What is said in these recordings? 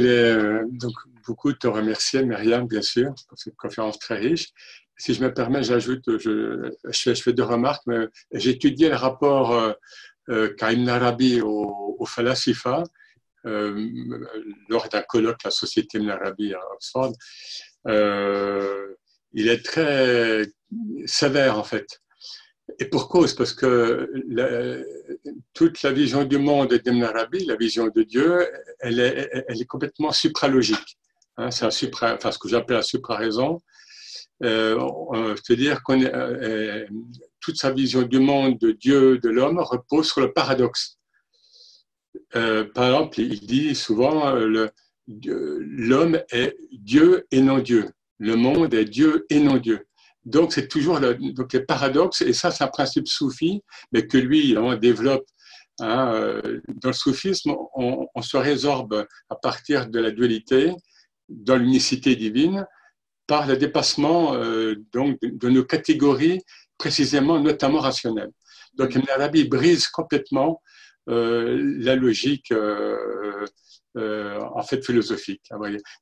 voulais euh, donc beaucoup te remercier, Myriam, bien sûr, pour cette conférence très riche. Si je me permets, j'ajoute, je, je, fais deux remarques. J'ai étudié le rapport euh, euh Arabi au, au Falasifa euh, lors d'un colloque à la Société Ibn Arabi à Oxford. Il est très sévère, en fait. Et pour cause, parce que toute la vision du monde d'Ibn Arabi, la vision de Dieu, elle est, elle est complètement supralogique. Hein, c'est un supra, enfin, ce que j'appelle la supraraison. Euh, C'est-à-dire que euh, toute sa vision du monde, de Dieu, de l'homme, repose sur le paradoxe. Euh, par exemple, il dit souvent euh, l'homme est Dieu et non Dieu. Le monde est Dieu et non Dieu. Donc, c'est toujours le, donc les paradoxes, et ça, c'est un principe soufi, mais que lui, on développe. Hein, euh, dans le soufisme, on, se résorbe à partir de la dualité, dans l'unicité divine, par le dépassement euh, donc, de, nos catégories, précisément, notamment rationnelles. Donc, Ibn Arabi brise complètement la logique en fait philosophique.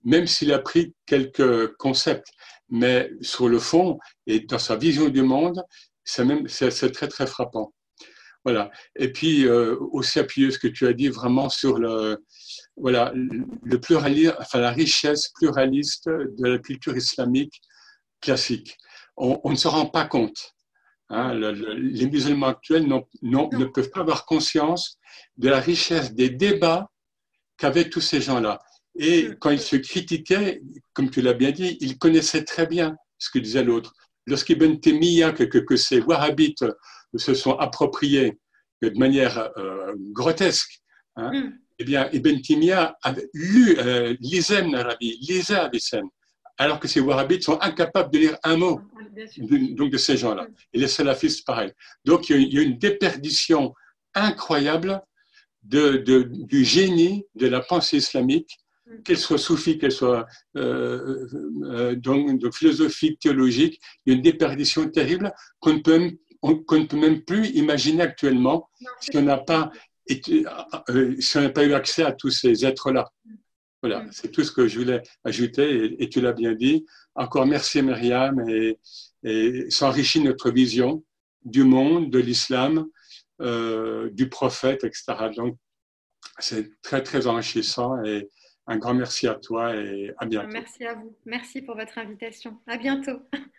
Même s'il a pris quelques concepts mais sur le fond et dans sa vision du monde, c'est très très frappant. Voilà. Et puis euh, aussi appuyer ce que tu as dit vraiment sur le voilà le pluralisme, enfin la richesse pluraliste de la culture islamique classique. On, ne se rend pas compte. Hein, les musulmans actuels ne peuvent pas avoir conscience de la richesse des débats qu'avaient tous ces gens-là. Et quand il se critiquait, comme tu l'as bien dit, il connaissait très bien ce que disait l'autre. Lorsqu'Ibn Taymiyyah, que, que, que, ces wahhabites se sont appropriés de manière euh, grotesque, hein, mm. eh bien, Ibn Taymiyyah avait lu, euh, lisait Narabi, lisait Avicenne, alors que ces wahhabites sont incapables de lire un mot de, donc de ces gens-là. Et les salafistes, pareil. Donc, il y a une déperdition incroyable de, de, du génie de la pensée islamique qu'elle soit soufie, qu'elle soit euh, euh, donc, philosophique, théologique, il y a une déperdition terrible qu'on ne peut, ne peut même plus imaginer actuellement si on n'a pas, euh, si on pas eu accès à tous ces êtres-là. Voilà, mm. c'est tout ce que je voulais ajouter et, tu l'as bien dit. Encore merci Myriam et, et ça enrichit notre vision du monde, de l'islam, du prophète, etc. Donc c'est très très enrichissant et, un grand merci à toi et à bientôt. Merci à vous. Merci pour votre invitation. À bientôt.